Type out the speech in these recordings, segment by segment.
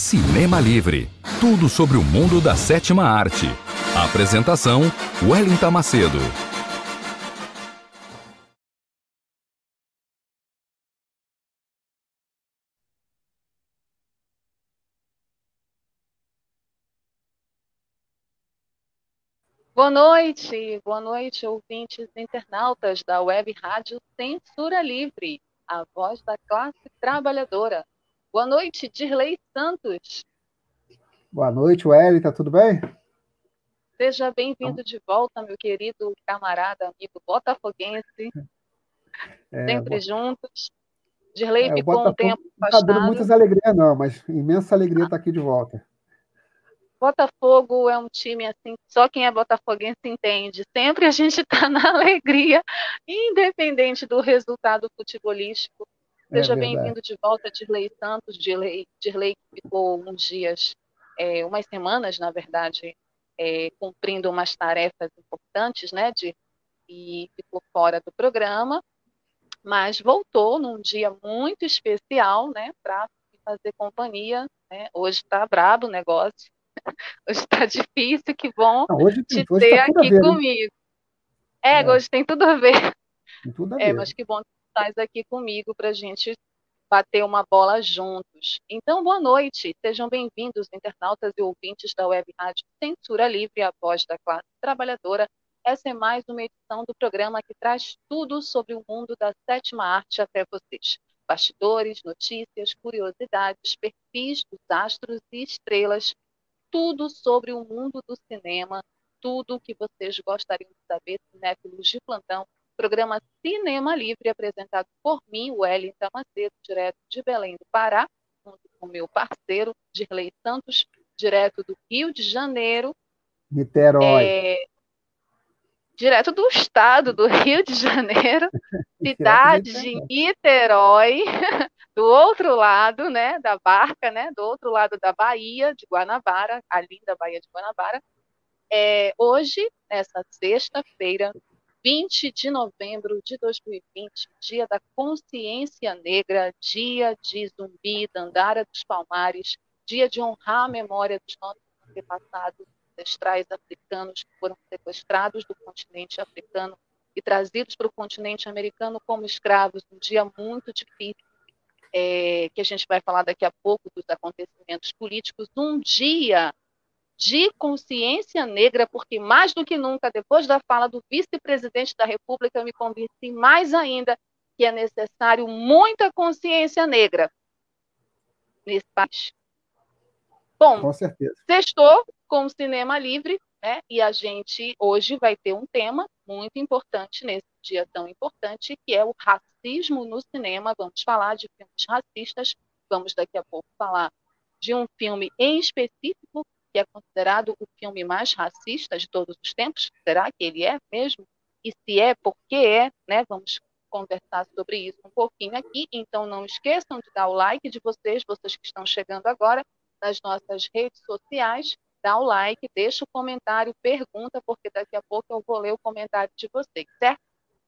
Cinema Livre. Tudo sobre o mundo da sétima arte. Apresentação: Wellington Macedo. Boa noite, boa noite, ouvintes internautas da Web Rádio Censura Livre, a voz da classe trabalhadora. Boa noite, Dirley Santos. Boa noite, Wellington, tudo bem? Seja bem-vindo de volta, meu querido camarada, amigo botafoguense. É, Sempre bo... juntos. Dirley é, ficou um tempo afastado. Não está dando muitas alegrias, não, mas imensa alegria estar tá aqui de volta. Botafogo é um time assim, só quem é botafoguense entende. Sempre a gente está na alegria, independente do resultado futebolístico. É Seja é bem-vindo de volta, Dirley Santos. Dirley, Dirley que ficou uns dias, é, umas semanas, na verdade, é, cumprindo umas tarefas importantes, né, de, e ficou fora do programa, mas voltou num dia muito especial, né, para fazer companhia. Né? Hoje está brabo o negócio, Hoje está difícil, que bom Não, hoje, te hoje ter tá aqui ver, comigo. É, é, hoje tem tudo a ver. Tem tudo a é, ver. mas que bom estás aqui comigo para a gente bater uma bola juntos. Então, boa noite. Sejam bem-vindos, internautas e ouvintes da Web Rádio Censura Livre, a voz da classe trabalhadora. Essa é mais uma edição do programa que traz tudo sobre o mundo da sétima arte até vocês. Bastidores, notícias, curiosidades, perfis dos astros e estrelas tudo sobre o mundo do cinema, tudo o que vocês gostariam de saber, cinéfilos de plantão. Programa Cinema Livre, apresentado por mim, Wellington Macedo, direto de Belém do Pará, junto com meu parceiro, Dirley Santos, direto do Rio de Janeiro. Niterói. É, direto do estado do Rio de Janeiro, cidade de Niterói, do outro lado, né, da barca, né, do outro lado da Bahia de Guanabara, a linda Bahia de Guanabara. É, hoje, nessa sexta-feira, 20 de novembro de 2020, dia da consciência negra, dia de Zumbi, Dandara dos Palmares, dia de honrar a memória dos nossos antepassados ancestrais africanos que foram sequestrados do continente africano e trazidos para o continente americano como escravos, um dia muito difícil, é, que a gente vai falar daqui a pouco dos acontecimentos políticos, um dia de consciência negra, porque mais do que nunca, depois da fala do vice-presidente da República, eu me convenci mais ainda que é necessário muita consciência negra nesse país. Bom, com certeza. sextou com o Cinema Livre, né? E a gente hoje vai ter um tema muito importante nesse dia tão importante, que é o racismo no cinema. Vamos falar de filmes racistas, vamos daqui a pouco falar de um filme em específico que é considerado o filme mais racista de todos os tempos. Será que ele é mesmo? E se é, por que é? Né? Vamos conversar sobre isso um pouquinho aqui. Então, não esqueçam de dar o like de vocês, vocês que estão chegando agora, nas nossas redes sociais. Dá o like, deixa o comentário, pergunta, porque daqui a pouco eu vou ler o comentário de vocês, certo?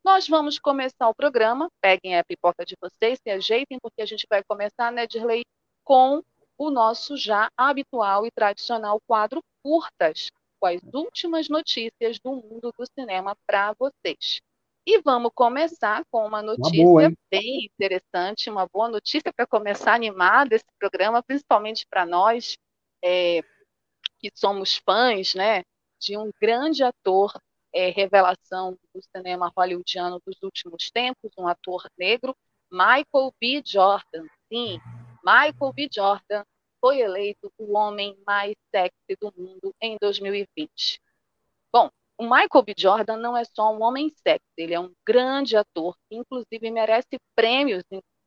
Nós vamos começar o programa. Peguem a pipoca de vocês, se ajeitem, porque a gente vai começar, né, Dirley, com o nosso já habitual e tradicional quadro Curtas, com as últimas notícias do mundo do cinema para vocês. E vamos começar com uma notícia uma boa, bem interessante, uma boa notícia para começar animado esse programa, principalmente para nós é, que somos fãs né, de um grande ator, é, revelação do cinema hollywoodiano dos últimos tempos, um ator negro, Michael B. Jordan. Sim, Michael B. Jordan foi eleito o homem mais sexy do mundo em 2020. Bom, o Michael B. Jordan não é só um homem sexy, ele é um grande ator, que inclusive merece prêmios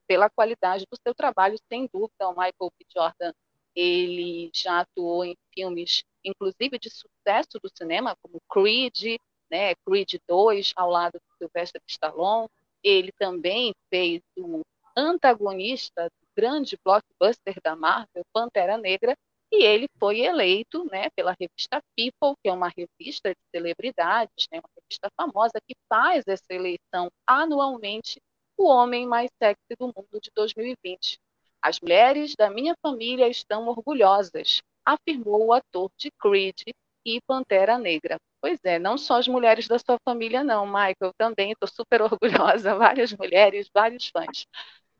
pela qualidade do seu trabalho, sem dúvida. O Michael B. Jordan ele já atuou em filmes, inclusive de sucesso do cinema, como Creed, né, Creed 2, ao lado do Sylvester Stallone. Ele também fez o antagonista grande blockbuster da Marvel, Pantera Negra, e ele foi eleito né, pela revista People, que é uma revista de celebridades, né, uma revista famosa que faz essa eleição anualmente, o homem mais sexy do mundo de 2020. As mulheres da minha família estão orgulhosas, afirmou o ator de Creed e Pantera Negra. Pois é, não só as mulheres da sua família, não, Michael. Também estou super orgulhosa. Várias mulheres, vários fãs.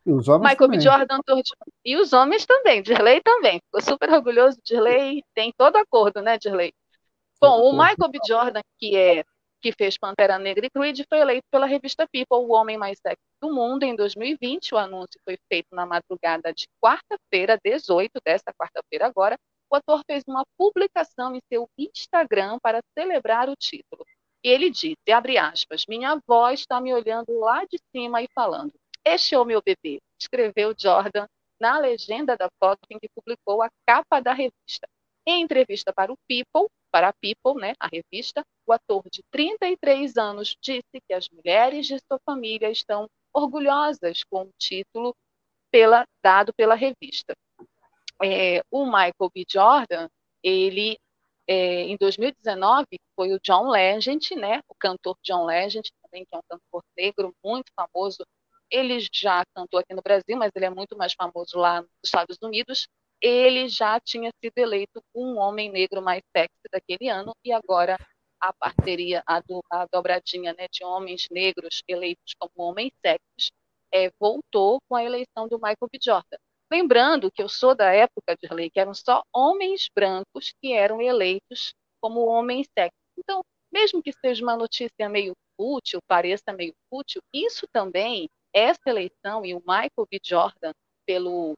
E os homens Michael também. B. Jordan, e os homens também. Dirley também. Ficou super orgulhoso. Dirley tem todo acordo, né, Dirley? Bom, o Michael B. Jordan, que é que fez Pantera Negra e Creed, foi eleito pela revista People o homem mais sexy do mundo em 2020. O anúncio foi feito na madrugada de quarta-feira, 18 desta quarta-feira agora, o ator fez uma publicação em seu Instagram para celebrar o título. E ele disse, abre aspas, minha avó está me olhando lá de cima e falando, este é o meu bebê, escreveu Jordan na legenda da foto em que publicou a capa da revista. Em entrevista para o People, para a People, né, a revista, o ator de 33 anos disse que as mulheres de sua família estão orgulhosas com o título pela, dado pela revista é, o Michael B. Jordan, ele, é, em 2019, foi o John Legend, né, o cantor John Legend, também, que é um cantor negro muito famoso. Ele já cantou aqui no Brasil, mas ele é muito mais famoso lá nos Estados Unidos. Ele já tinha sido eleito um homem negro mais sexy daquele ano, e agora a parceria, a, do, a dobradinha né, de homens negros eleitos como homens sexys, é, voltou com a eleição do Michael B. Jordan. Lembrando que eu sou da época de lei que eram só homens brancos que eram eleitos como homens sexos. Então, mesmo que seja uma notícia meio fútil, pareça meio fútil, isso também, essa eleição e o Michael B. Jordan, pelo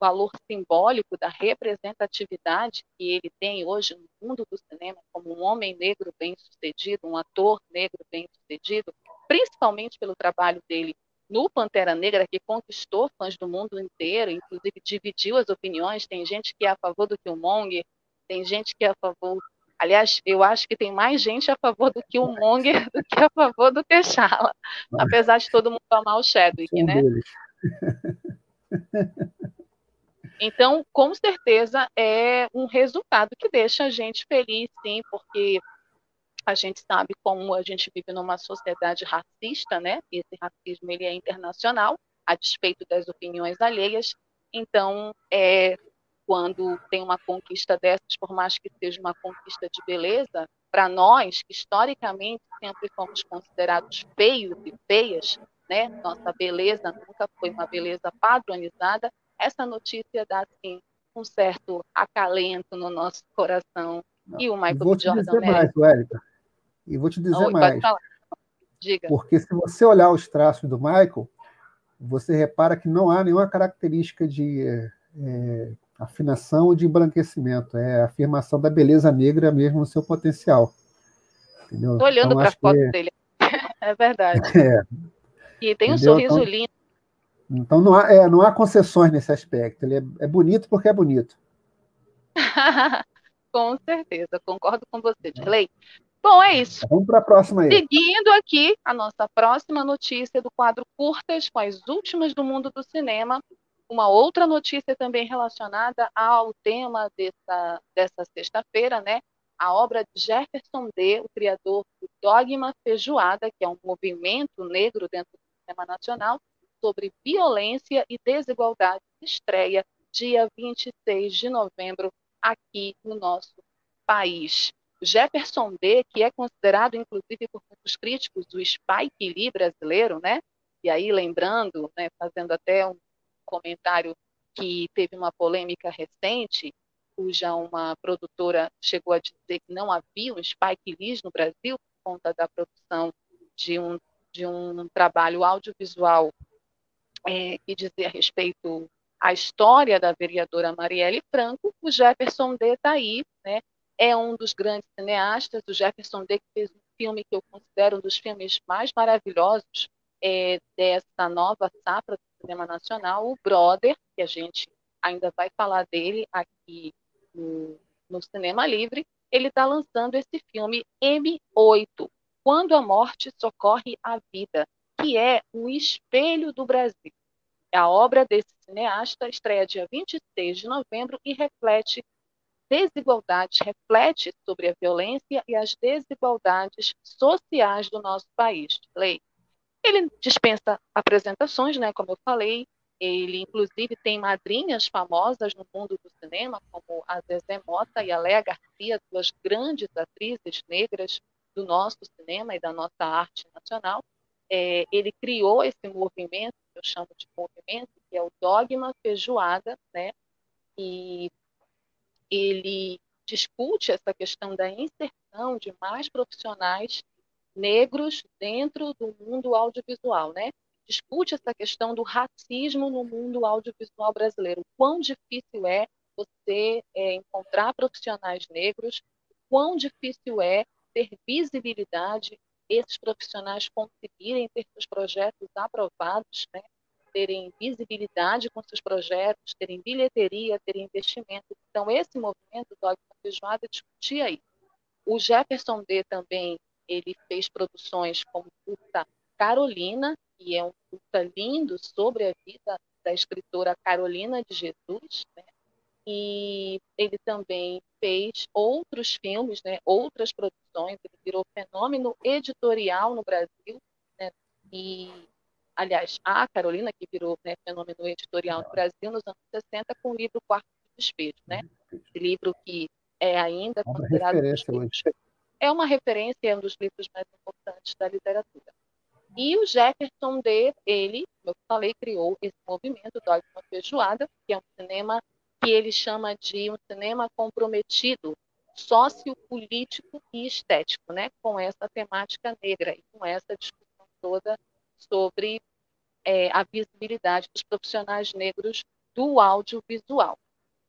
valor simbólico da representatividade que ele tem hoje no mundo do cinema como um homem negro bem-sucedido, um ator negro bem-sucedido, principalmente pelo trabalho dele no Pantera Negra, que conquistou fãs do mundo inteiro, inclusive dividiu as opiniões. Tem gente que é a favor do Killmonger, tem gente que é a favor. Aliás, eu acho que tem mais gente a favor do Killmonger do que a favor do T'Challa, apesar de todo mundo amar o Chadwick, né? Então, com certeza, é um resultado que deixa a gente feliz, sim, porque a gente sabe como a gente vive numa sociedade racista, né? Esse racismo ele é internacional, a despeito das opiniões alheias. Então, é, quando tem uma conquista dessas, por mais que seja uma conquista de beleza, para nós, que historicamente sempre fomos considerados feios e feias, né? Nossa beleza nunca foi uma beleza padronizada. Essa notícia dá assim um certo acalento no nosso coração. E o Michael Vou te Jordan dizer mais, Wellington. E vou te dizer Oi, mais. Diga. Porque se você olhar os traços do Michael, você repara que não há nenhuma característica de é, afinação de embranquecimento. É a afirmação da beleza negra mesmo no seu potencial. Estou olhando então, para a foto que... dele. É verdade. É. E tem um Entendeu? sorriso então, lindo. Então não há, é, não há concessões nesse aspecto. Ele é, é bonito porque é bonito. com certeza, concordo com você, Dirley. Bom, é isso. Vamos para a próxima aí. Seguindo aqui a nossa próxima notícia do quadro Curtas com as últimas do mundo do cinema. Uma outra notícia também relacionada ao tema dessa, dessa sexta-feira, né? A obra de Jefferson D., o criador do Dogma Feijoada, que é um movimento negro dentro do cinema nacional, sobre violência e desigualdade, estreia dia 26 de novembro aqui no nosso país. Jefferson D, que é considerado, inclusive, por muitos críticos, o Spike Lee brasileiro, né? E aí, lembrando, né, fazendo até um comentário que teve uma polêmica recente, cuja uma produtora chegou a dizer que não havia um Spike Lee no Brasil por conta da produção de um, de um trabalho audiovisual é, que dizia a respeito à história da vereadora Marielle Franco, o Jefferson D está aí, né, é um dos grandes cineastas, o Jefferson D, que fez um filme que eu considero um dos filmes mais maravilhosos é, dessa nova safra do cinema nacional, o Brother, que a gente ainda vai falar dele aqui no, no Cinema Livre. Ele está lançando esse filme M8, Quando a Morte Socorre a Vida, que é um espelho do Brasil. A obra desse cineasta estreia dia 26 de novembro e reflete desigualdades, reflete sobre a violência e as desigualdades sociais do nosso país. Lei. Ele dispensa apresentações, né, como eu falei, Ele, inclusive, tem madrinhas famosas no mundo do cinema, como a Zezé Mota e a Léa Garcia, duas grandes atrizes negras do nosso cinema e da nossa arte nacional. É, ele criou esse movimento, que eu chamo de movimento, que é o Dogma Feijoada, né? e ele discute essa questão da inserção de mais profissionais negros dentro do mundo audiovisual, né? discute essa questão do racismo no mundo audiovisual brasileiro. Quão difícil é você é, encontrar profissionais negros, quão difícil é ter visibilidade, esses profissionais conseguirem ter seus projetos aprovados, né? terem visibilidade com seus projetos, terem bilheteria, terem investimento. Então, esse movimento do Dogma Feijoada discutia isso. O Jefferson D. também ele fez produções como Curta Carolina, que é um curta lindo sobre a vida da escritora Carolina de Jesus, né? e ele também fez outros filmes, né, outras produções, ele virou fenômeno editorial no Brasil, né, e, aliás, a Carolina, que virou né, fenômeno editorial no Brasil nos anos 60, com o livro Quarto de Despejo, né, esse livro que é ainda uma considerado... Referência. É uma referência, é um dos livros mais importantes da literatura. E o Jefferson D, ele, como eu falei, criou esse movimento Dogma Feijoada, que é um cinema que ele chama de um cinema comprometido sociopolítico e estético, né, com essa temática negra e com essa discussão toda sobre é, a visibilidade dos profissionais negros do audiovisual.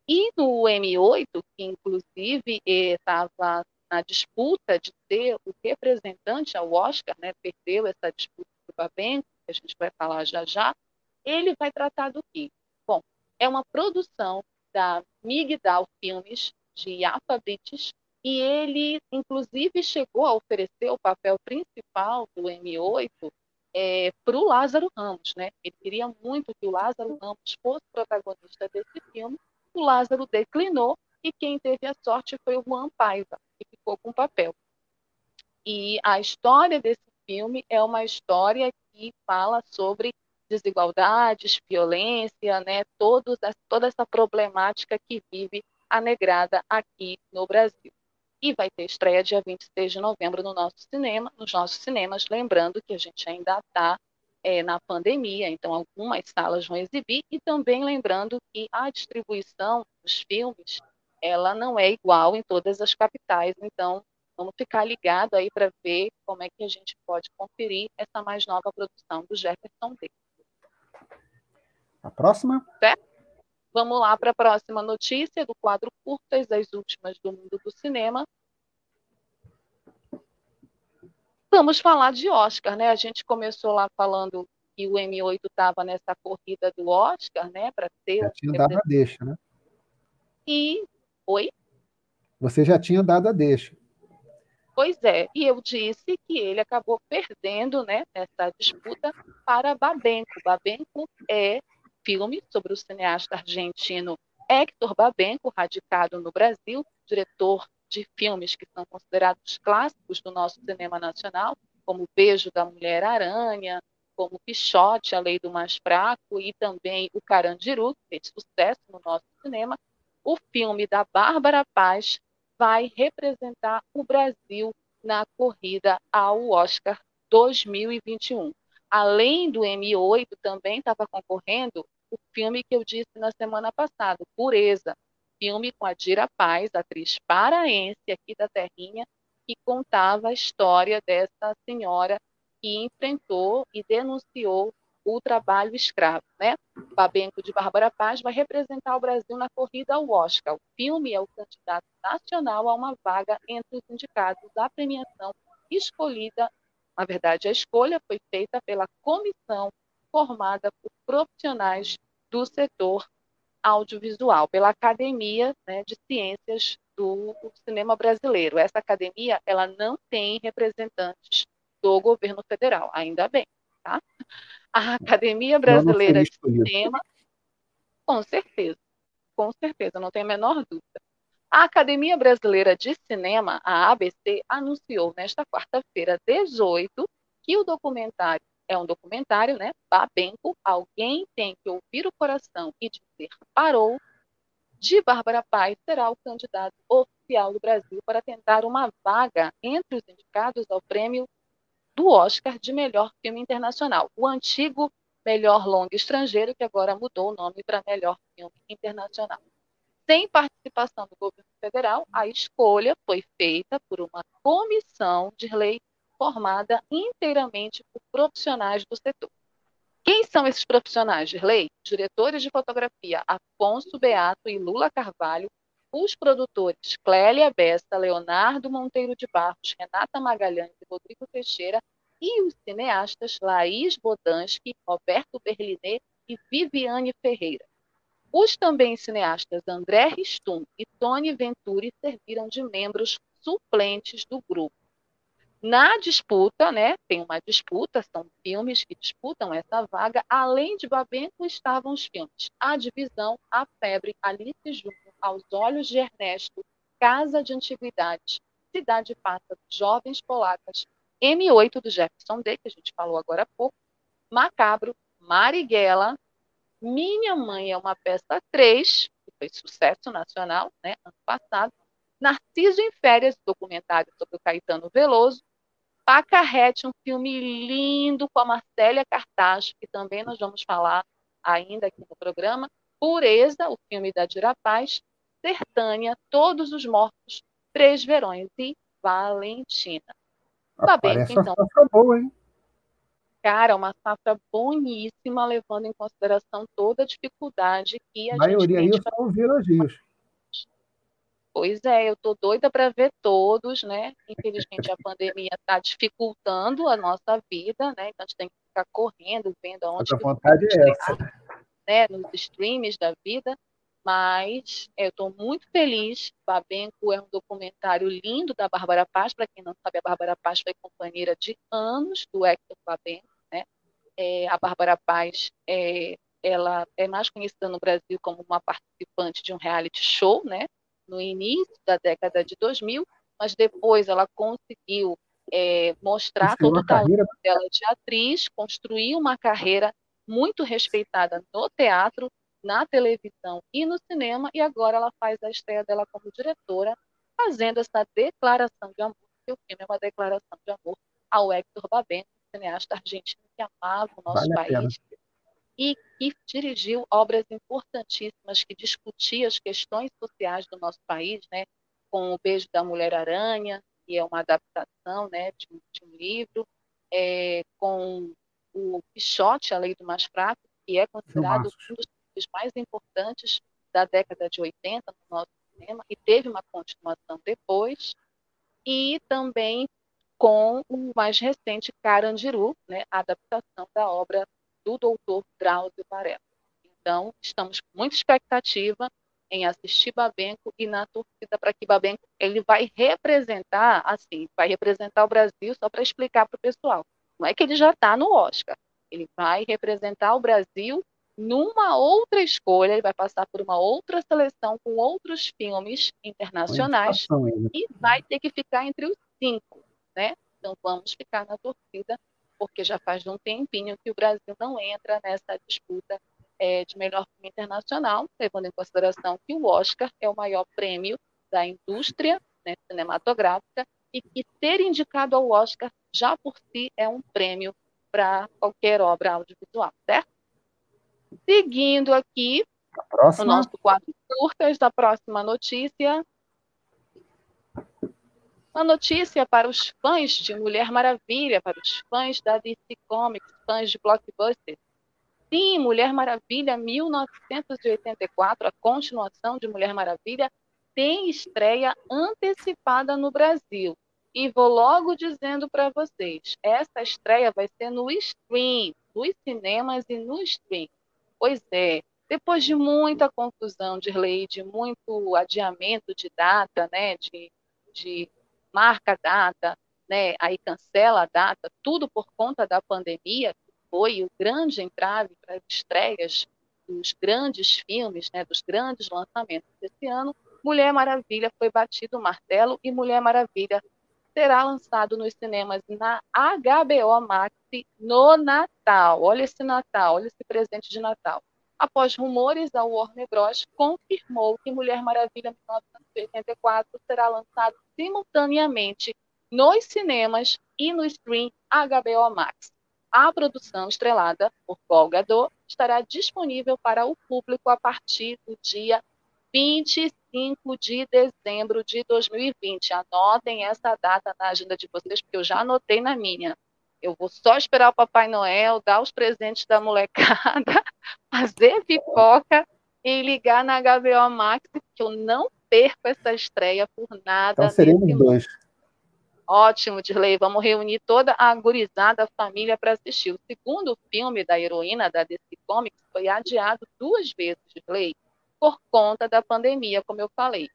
E no M8, que inclusive estava na disputa de ser o representante ao Oscar, né, perdeu essa disputa do Babenco, que a gente vai falar já já, ele vai tratar do quê? Bom, é uma produção da Migdal Filmes, de Yafa Brites, e ele, inclusive, chegou a oferecer o papel principal do M8 é, para o Lázaro Ramos. Né? Ele queria muito que o Lázaro Ramos fosse protagonista desse filme, o Lázaro declinou, e quem teve a sorte foi o Juan Paiva, que ficou com papel. E a história desse filme é uma história que fala sobre desigualdades, violência, né, todos, toda essa problemática que vive a negrada aqui no Brasil. E vai ter estreia dia 26 de novembro no nosso cinema, nos nossos cinemas, lembrando que a gente ainda está é, na pandemia, então algumas salas vão exibir, e também lembrando que a distribuição dos filmes ela não é igual em todas as capitais, então vamos ficar ligado aí para ver como é que a gente pode conferir essa mais nova produção do Jefferson D. A próxima? Certo? Vamos lá para a próxima notícia do quadro Curtas, as últimas do mundo do cinema. Vamos falar de Oscar, né? A gente começou lá falando que o M8 estava nessa corrida do Oscar, né? Para ter. Já tinha dado a deixa, né? E Oi? Você já tinha dado a deixa. Pois é, e eu disse que ele acabou perdendo né, nessa disputa para Babenco. Babenco é filme sobre o cineasta argentino Héctor Babenco, radicado no Brasil, diretor de filmes que são considerados clássicos do nosso cinema nacional, como Beijo da Mulher Aranha, como Pichote, A Lei do Mais Fraco e também O Carandiru, que fez sucesso no nosso cinema, o filme da Bárbara Paz vai representar o Brasil na corrida ao Oscar 2021. Além do M8, também estava concorrendo o filme que eu disse na semana passada, Pureza, filme com a Dira Paz, atriz paraense aqui da Terrinha, que contava a história dessa senhora que enfrentou e denunciou o trabalho escravo. Né? Babenco de Bárbara Paz vai representar o Brasil na corrida ao Oscar. O filme é o candidato nacional a uma vaga entre os indicados da premiação escolhida. Na verdade, a escolha foi feita pela comissão formada por profissionais do setor audiovisual, pela Academia né, de Ciências do Cinema Brasileiro. Essa academia ela não tem representantes do governo federal, ainda bem. Tá? A Academia Brasileira de Cinema, com certeza, com certeza, não tem a menor dúvida. A Academia Brasileira de Cinema, a ABC, anunciou nesta quarta-feira, 18, que o documentário é um documentário, né? Babenco, Alguém Tem que Ouvir o Coração e Dizer Parou, de Bárbara Paz, será o candidato oficial do Brasil para tentar uma vaga entre os indicados ao prêmio do Oscar de melhor filme internacional. O antigo melhor longa estrangeiro, que agora mudou o nome para melhor filme internacional. Sem participação do governo federal, a escolha foi feita por uma comissão de lei formada inteiramente por profissionais do setor. Quem são esses profissionais de lei? Diretores de fotografia Afonso Beato e Lula Carvalho, os produtores Clélia Bessa, Leonardo Monteiro de Barros, Renata Magalhães e Rodrigo Teixeira, e os cineastas Laís Bodansky, Roberto Berlinet e Viviane Ferreira. Os também cineastas André Ristum e Tony Venturi serviram de membros suplentes do grupo. Na disputa, né, tem uma disputa, são filmes que disputam essa vaga. Além de Babenco, estavam os filmes A Divisão, A Febre, Alice Júnior, Aos Olhos de Ernesto, Casa de Antiguidades, Cidade Passa, Jovens Polacas, M8 do Jefferson D, que a gente falou agora há pouco, Macabro, Marighella, Minha Mãe é uma peça 3, que foi sucesso nacional, né, ano passado, Narciso em Férias, documentário sobre o Caetano Veloso, Pacarrete, um filme lindo com a Marcélia Cartacho, que também nós vamos falar ainda aqui no programa. Pureza, o filme da Dira Paz. Sertânia, Todos os Mortos, Três Verões e Valentina. Tá bem, então. Safra boa, hein? Cara, uma safra boníssima, levando em consideração toda a dificuldade que a, a maioria gente tem. A maioria são elogios. Pois é, eu tô doida para ver todos, né? Infelizmente a pandemia está dificultando a nossa vida, né? Então a gente tem que ficar correndo, vendo aonde. A vontade é essa. Né? Nos streams da vida. Mas é, eu estou muito feliz. Babenco é um documentário lindo da Bárbara Paz. Para quem não sabe, a Bárbara Paz foi companheira de anos do Hector Babenco. Né? É, a Bárbara Paz é, ela é mais conhecida no Brasil como uma participante de um reality show, né? no início da década de 2000, mas depois ela conseguiu é, mostrar todo o talento dela de atriz, construir uma carreira muito respeitada no teatro, na televisão e no cinema, e agora ela faz a estreia dela como diretora, fazendo essa declaração de amor, que o filme é uma declaração de amor ao Hector Babenco, cineasta argentino que amava o nosso vale país e que dirigiu obras importantíssimas que discutiam as questões sociais do nosso país, né, com O Beijo da Mulher-Aranha, que é uma adaptação né, de, um, de um livro, é, com o Pichote, A Lei do Mais Fraco, que é considerado um dos filmes mais importantes da década de 80 no nosso cinema, e teve uma continuação depois, e também com o mais recente Carandiru, né, a adaptação da obra do doutor Drauzio Varela. Então, estamos com muita expectativa em assistir Babenco e na torcida para que Babenco ele vai representar, assim, vai representar o Brasil só para explicar para o pessoal. Não é que ele já está no Oscar, ele vai representar o Brasil numa outra escolha, ele vai passar por uma outra seleção com outros filmes internacionais e vai ter que ficar entre os cinco, né? Então vamos ficar na torcida porque já faz um tempinho que o Brasil não entra nessa disputa é, de melhor filme internacional, levando em consideração que o Oscar é o maior prêmio da indústria né, cinematográfica e que ter indicado ao Oscar já por si é um prêmio para qualquer obra audiovisual, certo? Seguindo aqui o nosso quadro curtas da próxima notícia, uma notícia para os fãs de Mulher Maravilha, para os fãs da DC Comics, fãs de blockbuster. Sim, Mulher Maravilha 1984, a continuação de Mulher Maravilha, tem estreia antecipada no Brasil. E vou logo dizendo para vocês, essa estreia vai ser no stream, nos cinemas e no stream. Pois é, depois de muita confusão de lei, de muito adiamento de data, né, de, de marca data, né, aí cancela a data, tudo por conta da pandemia, que foi o grande entrave para as estreias dos grandes filmes, né, dos grandes lançamentos desse ano, Mulher Maravilha foi batido o martelo e Mulher Maravilha será lançado nos cinemas na HBO Max no Natal. Olha esse Natal, olha esse presente de Natal. Após rumores, a Warner Bros. confirmou que Mulher Maravilha 1984 será lançado simultaneamente nos cinemas e no stream HBO Max. A produção estrelada por Gal Gadot estará disponível para o público a partir do dia 25 de dezembro de 2020. Anotem essa data na agenda de vocês, porque eu já anotei na minha. Eu vou só esperar o Papai Noel dar os presentes da molecada, fazer pipoca e ligar na HBO Max, que eu não perco essa estreia por nada. Então seremos dois. Ótimo, Dirley. Vamos reunir toda a gurizada, a família para assistir. O segundo filme da heroína da DC Comics foi adiado duas vezes, Dirley por conta da pandemia, como eu falei.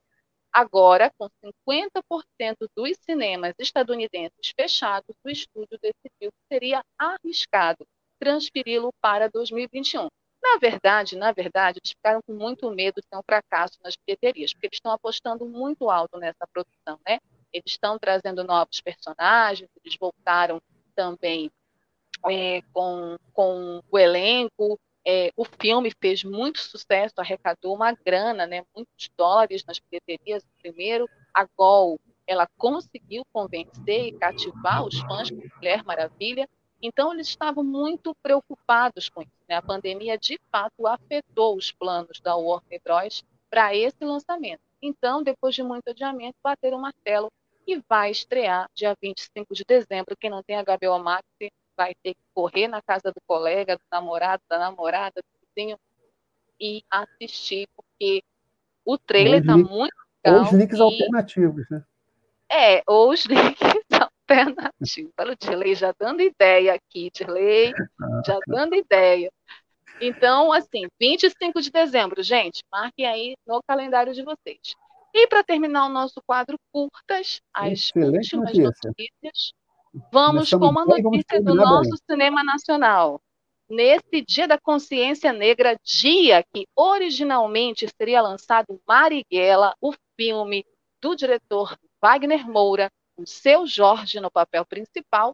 Agora, com 50% dos cinemas estadunidenses fechados, o estúdio decidiu que seria arriscado transferi-lo para 2021. Na verdade, na verdade, eles ficaram com muito medo de ter um fracasso nas bilheterias, porque eles estão apostando muito alto nessa produção, né? Eles estão trazendo novos personagens, eles voltaram também é, com, com o elenco, é, o filme fez muito sucesso, arrecadou uma grana, né, muitos dólares nas bilheterias. Primeiro, a Gol, ela conseguiu convencer e cativar os fãs com Mulher Maravilha. Então, eles estavam muito preocupados com isso. Né? A pandemia, de fato, afetou os planos da Warner Bros. para esse lançamento. Então, depois de muito adiamento, bateram o martelo e vai estrear dia 25 de dezembro. Quem não tem HBO Max vai ter que correr na casa do colega, do namorado, da namorada, do vizinho e assistir, porque o trailer está muito legal. Ou os links e... alternativos, né? É, ou os links alternativos. Olha o Dirley já dando ideia aqui, Dirley, já dando ideia. Então, assim, 25 de dezembro, gente, marquem aí no calendário de vocês. E para terminar o nosso quadro curtas, as Excelente últimas notícia. notícias Vamos com uma notícia do nosso bem. cinema nacional. Nesse Dia da Consciência Negra, dia que originalmente seria lançado Marighella, o filme do diretor Wagner Moura, com seu Jorge no papel principal,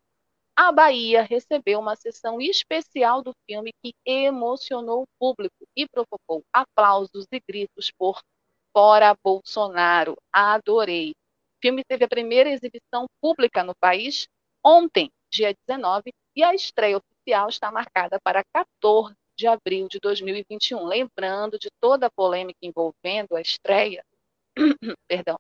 a Bahia recebeu uma sessão especial do filme que emocionou o público e provocou aplausos e gritos por Fora Bolsonaro. Adorei. O filme teve a primeira exibição pública no país ontem, dia 19, e a estreia oficial está marcada para 14 de abril de 2021. Lembrando de toda a polêmica envolvendo a estreia, perdão,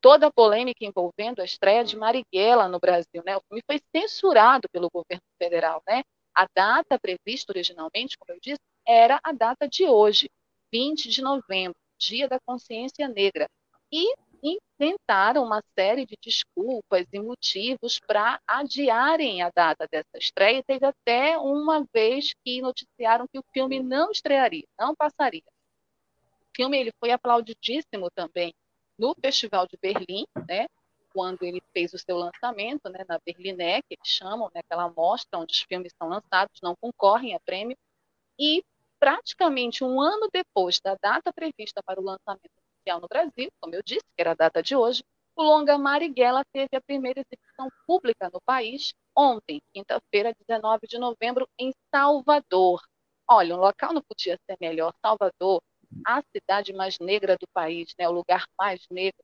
toda a polêmica envolvendo a estreia de Marighella no Brasil, né? O filme foi censurado pelo governo federal, né? A data prevista originalmente, como eu disse, era a data de hoje, 20 de novembro, Dia da Consciência Negra. E inventaram uma série de desculpas e motivos para adiarem a data dessa estreia. Teve até uma vez que noticiaram que o filme não estrearia, não passaria. O filme ele foi aplaudidíssimo também no Festival de Berlim, né? Quando ele fez o seu lançamento, né, na Berlinec, eles chamam, né, aquela mostra onde os filmes são lançados, não concorrem a prêmio, e praticamente um ano depois da data prevista para o lançamento oficial no Brasil, como eu disse, que era a data de hoje, o longa Marighella teve a primeira exibição pública no país ontem, quinta-feira, 19 de novembro, em Salvador. Olha, um local não podia ser melhor. Salvador, a cidade mais negra do país, né, o lugar mais negro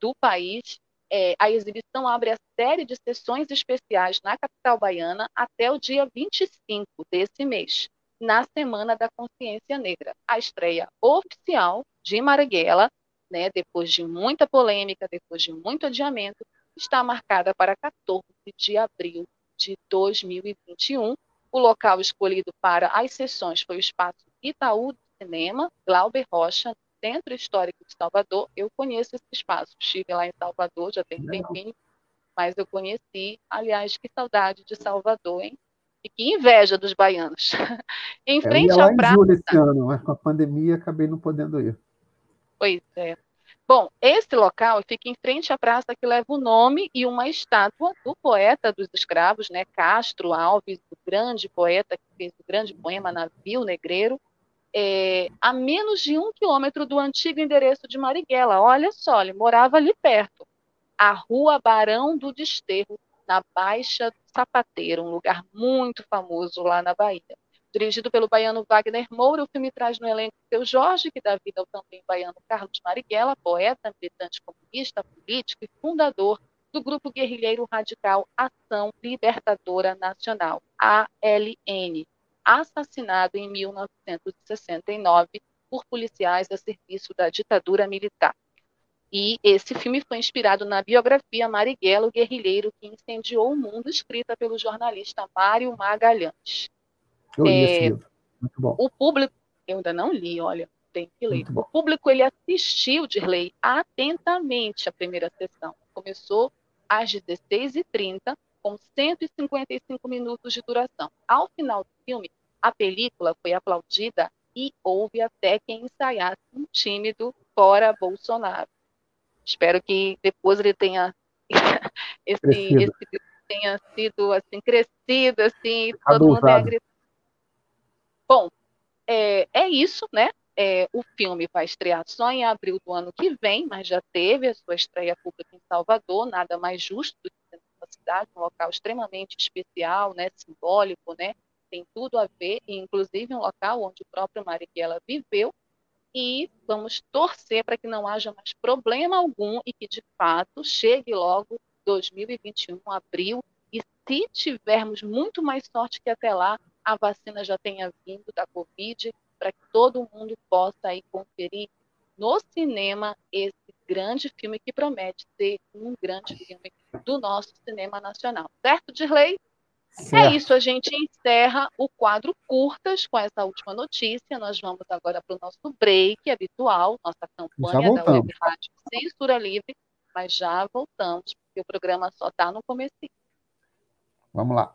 do país. É, a exibição abre a série de sessões especiais na capital baiana até o dia 25 desse mês, na Semana da Consciência Negra. A estreia oficial de Marighella, né, depois de muita polêmica, depois de muito adiamento, está marcada para 14 de abril de 2021. O local escolhido para as sessões foi o espaço Itaú do Cinema, Glauber Rocha, Centro Histórico de Salvador. Eu conheço esse espaço, estive lá em Salvador, já tem um tempinho, mas eu conheci. Aliás, que saudade de Salvador, hein? E que inveja dos baianos. em frente eu ia à lá praça. Em julho esse ano, mas com a pandemia acabei não podendo ir. Pois é. Bom, esse local fica em frente à praça que leva o nome e uma estátua do poeta dos escravos, né, Castro Alves, o grande poeta que fez o grande poema Navio Negreiro, é, a menos de um quilômetro do antigo endereço de Marighella. Olha só, ele morava ali perto. a Rua Barão do Desterro, na Baixa do Sapateiro, um lugar muito famoso lá na Bahia. Dirigido pelo baiano Wagner Moura, o filme traz no elenco seu Jorge, que dá vida ao também baiano Carlos Marighella, poeta, militante comunista, político e fundador do grupo guerrilheiro radical Ação Libertadora Nacional, ALN, assassinado em 1969 por policiais a serviço da ditadura militar. E esse filme foi inspirado na biografia Marighella, o guerrilheiro que incendiou o mundo, escrita pelo jornalista Mário Magalhães. Eu li é, esse livro. Muito bom. O público, eu ainda não li, olha, tem que ler. O público ele assistiu Dirley atentamente a primeira sessão. Começou às 16h30, com 155 minutos de duração. Ao final do filme, a película foi aplaudida e houve até quem ensaiasse um tímido fora Bolsonaro. Espero que depois ele tenha esse, esse tenha sido assim crescido assim, todo mundo tenha gritado. Bom, é, é isso, né? É, o filme vai estrear só em abril do ano que vem, mas já teve a sua estreia pública em Salvador, nada mais justo do que uma cidade, um local extremamente especial, né, simbólico, né, tem tudo a ver, inclusive um local onde o próprio Marighella viveu, e vamos torcer para que não haja mais problema algum e que, de fato, chegue logo 2021, abril, e se tivermos muito mais sorte que até lá a vacina já tenha vindo da Covid, para que todo mundo possa aí conferir no cinema esse grande filme que promete ser um grande filme do nosso cinema nacional. Certo, Dirley? É certo. É isso, a gente encerra o quadro curtas com essa última notícia. Nós vamos agora para o nosso break habitual, nossa campanha da Web Rádio Censura Livre, mas já voltamos, porque o programa só está no começo. Vamos lá.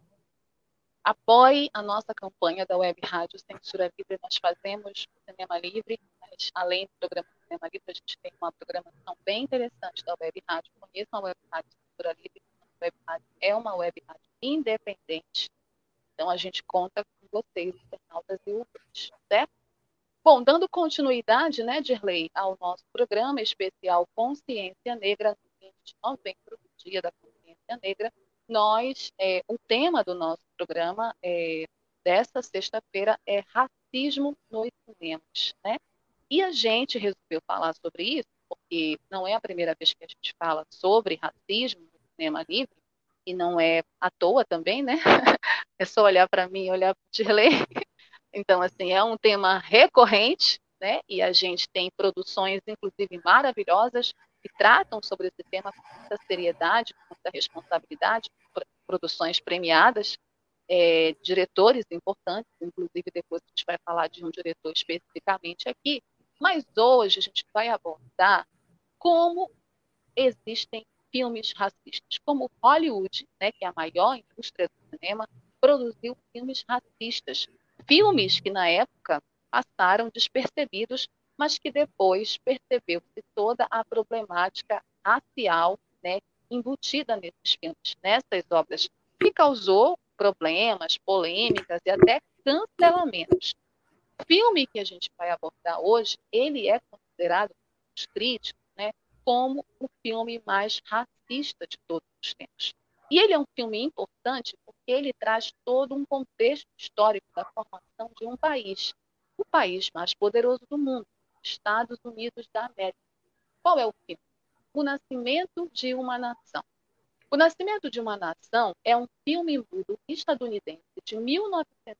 Apoie a nossa campanha da Web Rádio Censura Livre. Nós fazemos cinema livre, mas além do programa Cinema Livre, a gente tem uma programação bem interessante da Web Rádio. Conheçam a Web Rádio Censura Livre. A Web Rádio é uma web rádio independente. Então a gente conta com vocês, internautas e ouvintes, certo? Bom, dando continuidade, né, Dirley, ao nosso programa especial Consciência Negra, no 20 de novembro, Dia da Consciência Negra, nós, é, o tema do nosso programa é, sexta-feira é racismo nos cinemas, né? E a gente resolveu falar sobre isso, porque não é a primeira vez que a gente fala sobre racismo no cinema livre, e não é à toa também, né? É só olhar para mim olhar para o. Então, assim, é um tema recorrente, né? E a gente tem produções, inclusive, maravilhosas que tratam sobre esse tema com muita seriedade, com muita responsabilidade, produções premiadas, é, diretores importantes, inclusive depois a gente vai falar de um diretor especificamente aqui, mas hoje a gente vai abordar como existem filmes racistas, como Hollywood, né, que é a maior indústria do cinema, produziu filmes racistas, filmes que na época passaram despercebidos mas que depois percebeu-se toda a problemática racial embutida nesses filmes, nessas obras, que causou problemas, polêmicas e até cancelamentos. O filme que a gente vai abordar hoje, ele é considerado pelos críticos né, como o filme mais racista de todos os tempos. E ele é um filme importante porque ele traz todo um contexto histórico da formação de um país, o país mais poderoso do mundo, Estados Unidos da América. Qual é o filme? O Nascimento de uma Nação. O Nascimento de uma Nação é um filme mudo estadunidense de 1900,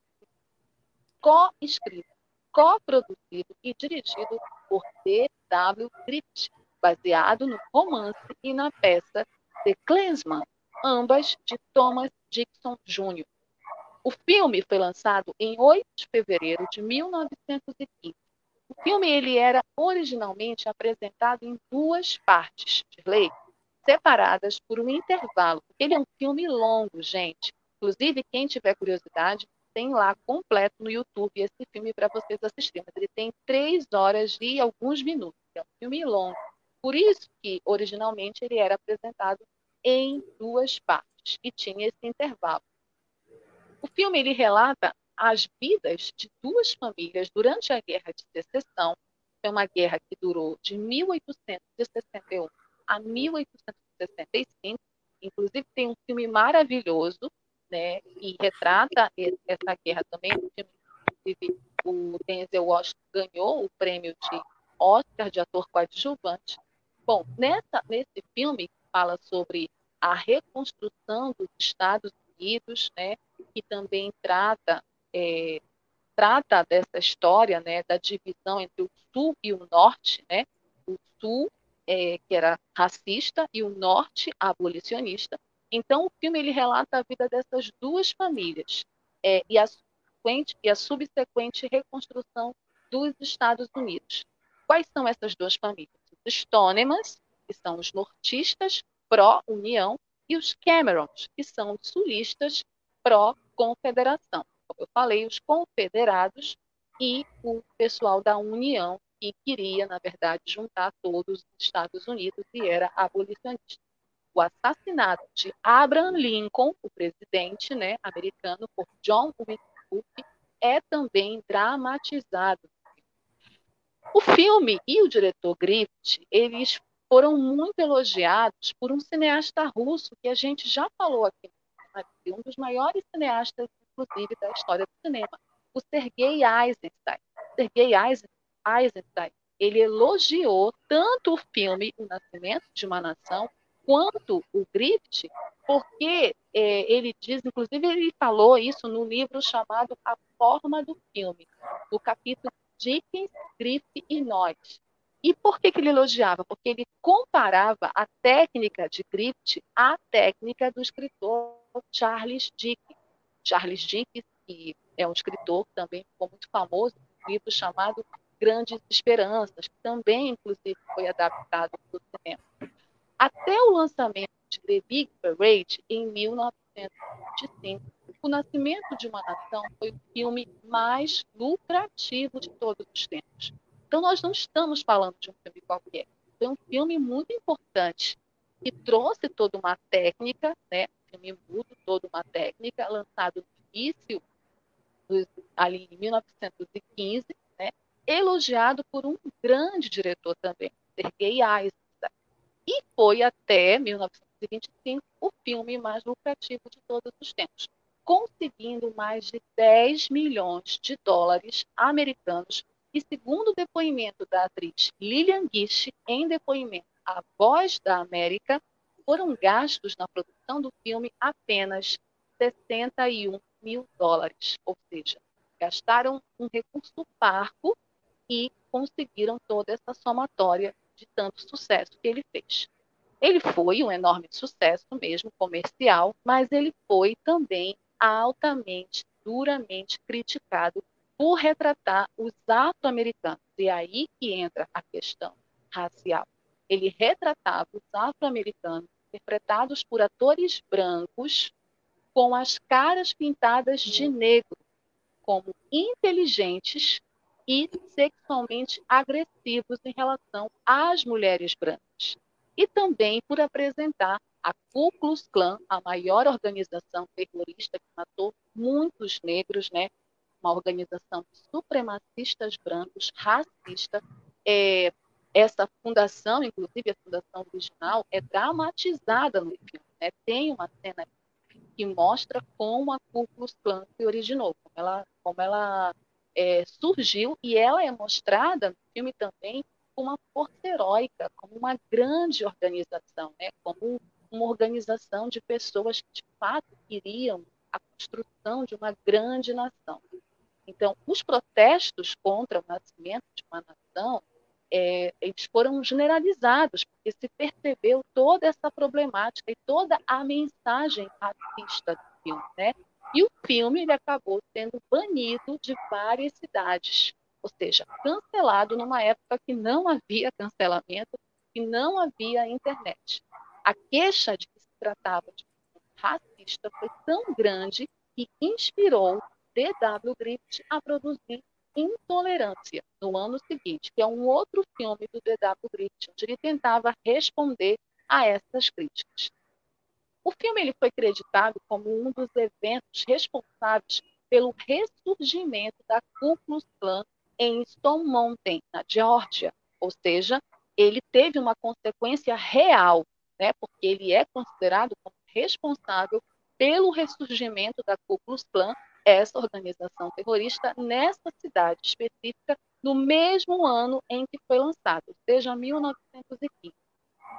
co-escrito, co-produzido e dirigido por D.W. Griffith, baseado no romance e na peça The Clansman, ambas de Thomas Dixon Jr. O filme foi lançado em 8 de fevereiro de 1915. O filme ele era originalmente apresentado em duas partes, de lei, separadas por um intervalo. Ele é um filme longo, gente. Inclusive, quem tiver curiosidade, tem lá completo no YouTube esse filme para vocês assistirem. Mas ele tem três horas e alguns minutos. É um filme longo. Por isso que, originalmente, ele era apresentado em duas partes e tinha esse intervalo. O filme ele relata as vidas de duas famílias durante a Guerra de Secessão. É uma guerra que durou de 1861 a 1865. Inclusive tem um filme maravilhoso, né, e retrata essa guerra também. Inclusive o Denzel Washington ganhou o prêmio de Oscar de ator coadjuvante. Bom, nessa, nesse filme fala sobre a reconstrução dos Estados Unidos, né, que também trata é, trata dessa história, né, da divisão entre o Sul e o Norte, né, o Sul é, que era racista e o Norte abolicionista. Então o filme ele relata a vida dessas duas famílias é, e, a e a subsequente reconstrução dos Estados Unidos. Quais são essas duas famílias? Os Stonemans, que são os nortistas pró-União, e os Camerons, que são os sulistas pró-confederação. Como eu falei, os confederados e o pessoal da União, que queria, na verdade, juntar todos os Estados Unidos e era abolicionista. O assassinato de Abraham Lincoln, o presidente né, americano, por John Winthrop, é também dramatizado. O filme e o diretor Griffith, eles foram muito elogiados por um cineasta russo que a gente já falou aqui um dos maiores cineastas, inclusive, da história do cinema, o Sergei Eisenstein. Sergei Eisenstein, ele elogiou tanto o filme O Nascimento de uma Nação, quanto o Griffith, porque é, ele diz, inclusive ele falou isso no livro chamado A Forma do Filme, no capítulo Dickens, Griffith e Nós. E por que, que ele elogiava? Porque ele comparava a técnica de Griffith à técnica do escritor Charles Dickens. Charles Dickens, que é um escritor que também ficou muito famoso, um livro chamado Grandes Esperanças, que também, inclusive, foi adaptado para o cinema. Até o lançamento de The Big Parade, em 1925, O Nascimento de uma Nação foi o filme mais lucrativo de todos os tempos. Então, nós não estamos falando de um filme qualquer. Foi um filme muito importante, que trouxe toda uma técnica, né, filme mudo, toda uma técnica, lançado no início, ali em 1915, né, elogiado por um grande diretor também, Sergei Eisenstein. E foi até 1925 o filme mais lucrativo de todos os tempos, conseguindo mais de 10 milhões de dólares americanos. E segundo o depoimento da atriz Lillian Gish, em depoimento à Voz da América, foram gastos na produção do filme apenas 61 mil dólares, ou seja, gastaram um recurso parco e conseguiram toda essa somatória de tanto sucesso que ele fez. Ele foi um enorme sucesso mesmo comercial, mas ele foi também altamente, duramente criticado por retratar os afro-americanos. E aí que entra a questão racial ele retratava os afro-americanos interpretados por atores brancos com as caras pintadas de negro, como inteligentes e sexualmente agressivos em relação às mulheres brancas. E também por apresentar a Ku Klux Klan, a maior organização terrorista que matou muitos negros, né? uma organização de supremacistas brancos, racista, é, essa fundação, inclusive a fundação original, é dramatizada no filme. Né? Tem uma cena que mostra como a Ku Klux se originou, como ela, como ela é, surgiu, e ela é mostrada no filme também como uma força heróica, como uma grande organização, né? como uma organização de pessoas que, de fato, queriam a construção de uma grande nação. Então, os protestos contra o nascimento de uma nação, é, eles foram generalizados, porque se percebeu toda essa problemática e toda a mensagem racista do filme, né? E o filme ele acabou sendo banido de várias cidades, ou seja, cancelado numa época que não havia cancelamento, que não havia internet. A queixa de que se tratava de racista foi tão grande que inspirou D.W. Griffith a produzir Intolerância, no ano seguinte, que é um outro filme do D.W. Griffith, onde ele tentava responder a essas críticas. O filme ele foi creditado como um dos eventos responsáveis pelo ressurgimento da Ku Klux Klan em Stone Mountain, na Geórgia, ou seja, ele teve uma consequência real, né, porque ele é considerado como responsável pelo ressurgimento da Ku Klux Klan essa organização terrorista nessa cidade específica no mesmo ano em que foi lançado, ou seja, 1915.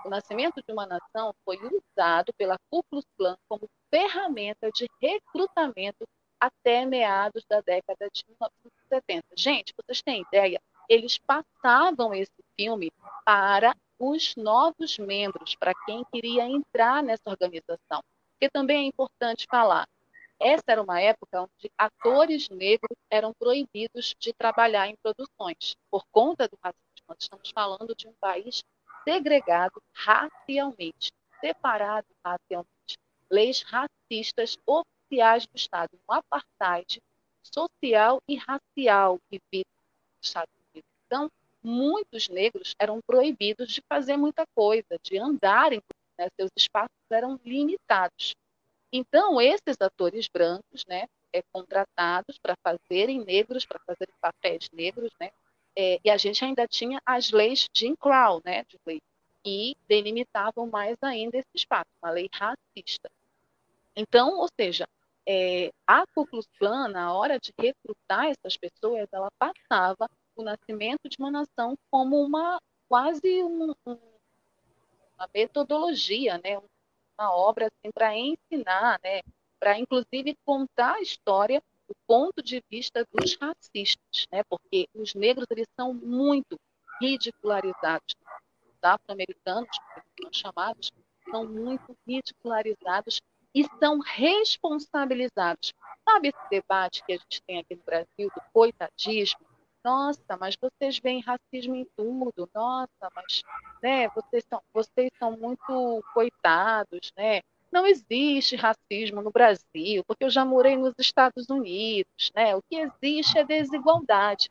O nascimento de uma nação foi usado pela Ku Klux Klan como ferramenta de recrutamento até meados da década de 1970. Gente, vocês têm ideia? Eles passavam esse filme para os novos membros, para quem queria entrar nessa organização. Porque também é importante falar, essa era uma época onde atores negros eram proibidos de trabalhar em produções, por conta do racismo. Estamos falando de um país segregado racialmente, separado racialmente. Leis racistas oficiais do Estado, um apartheid social e racial que vive nos Estados Unidos. Então, muitos negros eram proibidos de fazer muita coisa, de andarem, né? seus espaços eram limitados. Então, esses atores brancos, né, é, contratados para fazerem negros, para fazerem papéis negros, né, é, e a gente ainda tinha as leis de Crow, né, de lei, que delimitavam mais ainda esse espaço, uma lei racista. Então, ou seja, é, a Ku na hora de recrutar essas pessoas, ela passava o nascimento de uma nação como uma quase um, um, uma metodologia, né, um uma obra assim, para ensinar, né, para inclusive contar a história do ponto de vista dos racistas, né, porque os negros eles são muito ridicularizados. Os afro-americanos, são chamados, são muito ridicularizados e são responsabilizados. Sabe esse debate que a gente tem aqui no Brasil do coitadismo? Nossa, mas vocês veem racismo em tudo, nossa, mas né, vocês, são, vocês são muito coitados, né? Não existe racismo no Brasil, porque eu já morei nos Estados Unidos, né? O que existe é desigualdade.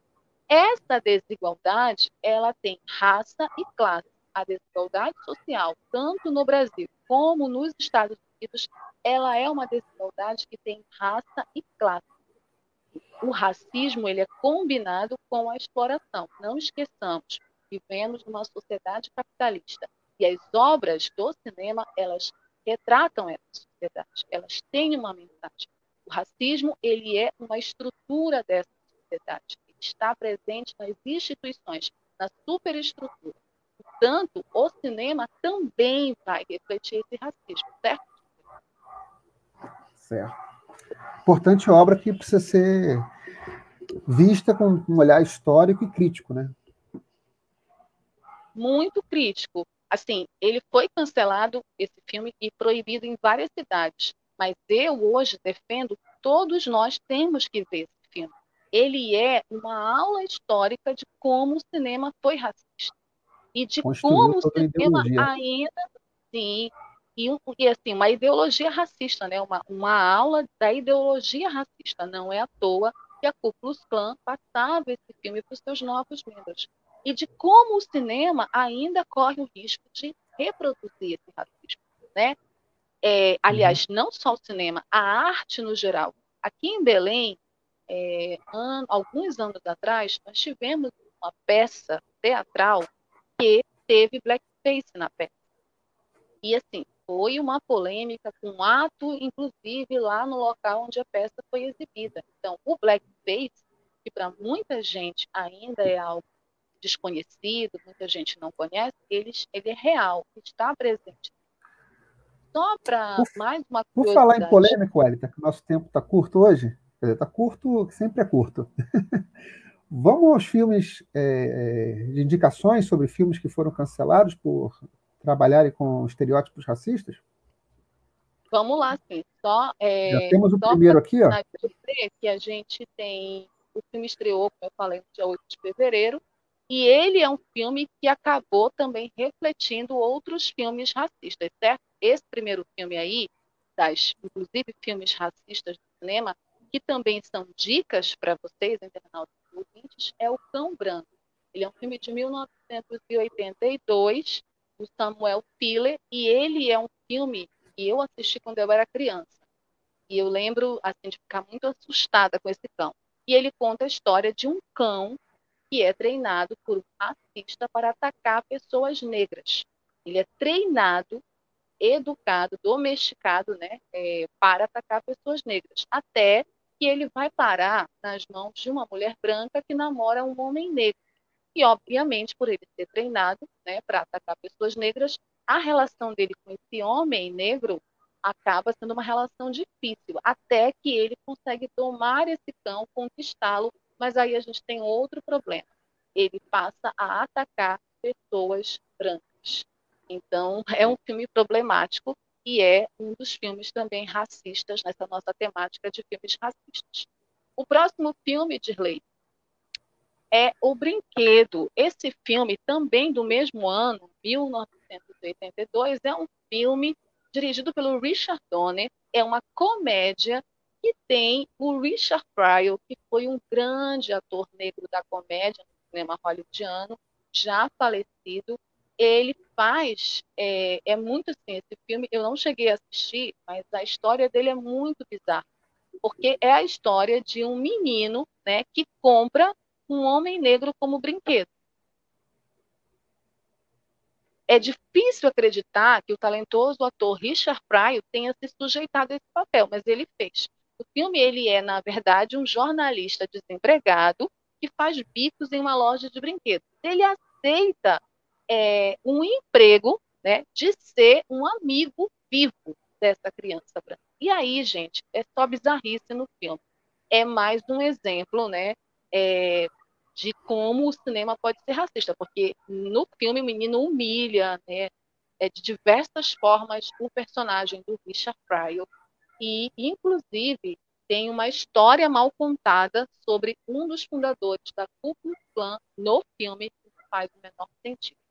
Essa desigualdade, ela tem raça e classe. A desigualdade social, tanto no Brasil como nos Estados Unidos, ela é uma desigualdade que tem raça e classe o racismo ele é combinado com a exploração. Não esqueçamos, vivemos numa sociedade capitalista e as obras do cinema elas retratam essa sociedade. Elas têm uma mensagem. O racismo ele é uma estrutura dessa sociedade. Ele está presente nas instituições, na superestrutura. Portanto, o cinema também vai refletir esse racismo, certo? Certo importante obra que precisa ser vista com um olhar histórico e crítico, né? Muito crítico. Assim, ele foi cancelado, esse filme, e proibido em várias cidades. Mas eu hoje defendo, todos nós temos que ver esse filme. Ele é uma aula histórica de como o cinema foi racista. E de Construiu como o cinema ainda, sim, e, e, assim, uma ideologia racista, né? uma, uma aula da ideologia racista. Não é à toa que a Ku Klux Klan passava esse filme para os seus novos membros. E de como o cinema ainda corre o risco de reproduzir esse racismo. Né? É, aliás, uhum. não só o cinema, a arte no geral. Aqui em Belém, é, an, alguns anos atrás, nós tivemos uma peça teatral que teve blackface na peça. E assim, foi uma polêmica com um ato, inclusive, lá no local onde a peça foi exibida. Então, o blackface, que para muita gente ainda é algo desconhecido, muita gente não conhece, ele, ele é real, está presente. Só para mais uma coisa. Por falar em polêmica, Wellington, que o nosso tempo está curto hoje, está curto, sempre é curto. Vamos aos filmes é, de indicações sobre filmes que foram cancelados por trabalharem com estereótipos racistas? Vamos lá, sim. Só, é, Já temos o primeiro aqui, ó. Que a gente tem. O filme estreou, como eu falei, no dia 8 de fevereiro, e ele é um filme que acabou também refletindo outros filmes racistas, certo? Esse primeiro filme aí, das, inclusive filmes racistas do cinema, que também são dicas para vocês, internautas ouvintes, é O Cão Branco. Ele é um filme de 1982, do Samuel Piller, e ele é um filme que eu assisti quando eu era criança. E eu lembro assim, de ficar muito assustada com esse cão. E ele conta a história de um cão que é treinado por um racista para atacar pessoas negras. Ele é treinado, educado, domesticado né, é, para atacar pessoas negras. Até que ele vai parar nas mãos de uma mulher branca que namora um homem negro. E, obviamente, por ele ser treinado né, para atacar pessoas negras, a relação dele com esse homem negro acaba sendo uma relação difícil, até que ele consegue tomar esse cão, conquistá-lo, mas aí a gente tem outro problema. Ele passa a atacar pessoas brancas. Então, é um filme problemático e é um dos filmes também racistas nessa nossa temática de filmes racistas. O próximo filme, Dirley, é O Brinquedo. Esse filme, também do mesmo ano, 1982, é um filme dirigido pelo Richard Donner, é uma comédia que tem o Richard Pryor, que foi um grande ator negro da comédia no cinema hollywoodiano, já falecido. Ele faz, é, é muito assim, esse filme eu não cheguei a assistir, mas a história dele é muito bizarra, porque é a história de um menino né, que compra um homem negro como brinquedo. É difícil acreditar que o talentoso ator Richard Pryor tenha se sujeitado a esse papel, mas ele fez. O filme ele é, na verdade, um jornalista desempregado que faz bicos em uma loja de brinquedos. Ele aceita é, um emprego né, de ser um amigo vivo dessa criança branca. E aí, gente, é só bizarrice no filme. É mais um exemplo né, é, de como o cinema pode ser racista, porque no filme o menino humilha, né, é, de diversas formas o personagem do Richard Pryor e, inclusive, tem uma história mal contada sobre um dos fundadores da Ku Klux Klan no filme que faz o menor sentido.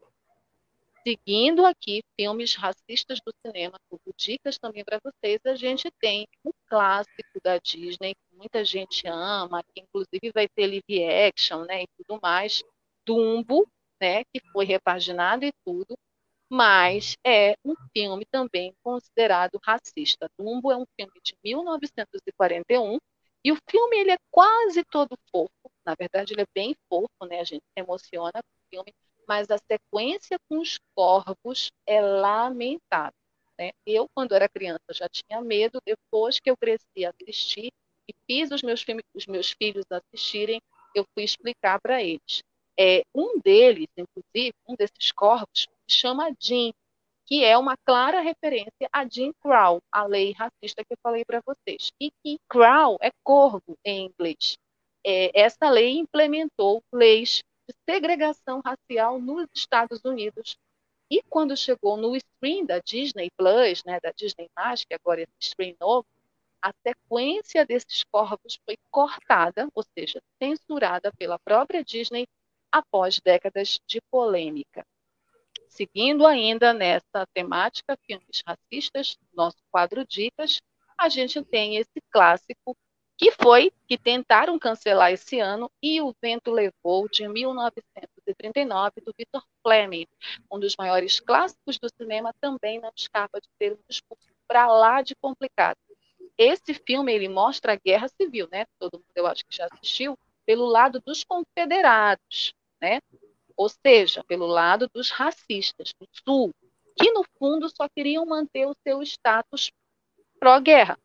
Seguindo aqui filmes racistas do cinema, como dicas também para vocês, a gente tem um clássico da Disney, que muita gente ama, que inclusive vai ter live action, né, e tudo mais, Dumbo, né, que foi repaginado e tudo, mas é um filme também considerado racista. Dumbo é um filme de 1941 e o filme ele é quase todo fofo, na verdade ele é bem fofo, né, a gente se emociona com o filme, mas a sequência com os corvos é lamentável. Né? Eu, quando era criança, já tinha medo, depois que eu cresci a assistir e fiz os meus, os meus filhos assistirem, eu fui explicar para eles. É, um deles, inclusive, um desses corvos, chama Jim, que é uma clara referência a Jim Crow, a lei racista que eu falei para vocês. E que Crow é corvo em inglês. É, essa lei implementou leis de segregação racial nos Estados Unidos. E quando chegou no stream da Disney Plus, né, da Disney+, que agora é stream novo, a sequência desses corvos foi cortada, ou seja, censurada pela própria Disney após décadas de polêmica. Seguindo ainda nessa temática, filmes racistas, nosso quadro Dicas, a gente tem esse clássico que foi que tentaram cancelar esse ano e o vento levou de 1939 do Victor Fleming, um dos maiores clássicos do cinema, também não escapa de ter um discurso para lá de complicado. Esse filme ele mostra a guerra civil, né? Todo mundo eu acho que já assistiu pelo lado dos confederados, né? Ou seja, pelo lado dos racistas do Sul, que no fundo só queriam manter o seu status pró-guerra.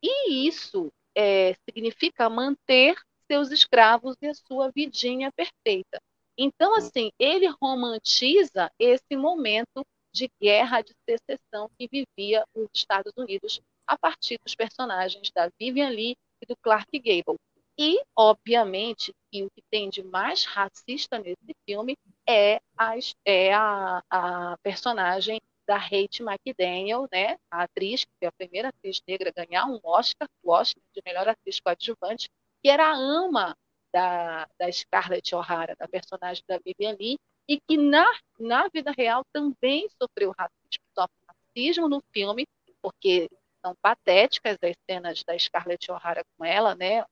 E isso é, significa manter seus escravos e a sua vidinha perfeita. Então, assim, ele romantiza esse momento de guerra de secessão que vivia os Estados Unidos a partir dos personagens da Vivian Lee e do Clark Gable. E, obviamente, que o que tem de mais racista nesse filme é a, é a, a personagem da Kate McDaniel, né, a atriz, que foi a primeira atriz negra a ganhar um Oscar, o Oscar de melhor atriz coadjuvante, que era a ama da, da Scarlett O'Hara, da personagem da Vivian Lee, e que na, na vida real também sofreu racismo. Sofre racismo no filme, porque são patéticas as cenas da Scarlett O'Hara com ela, né?